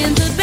in the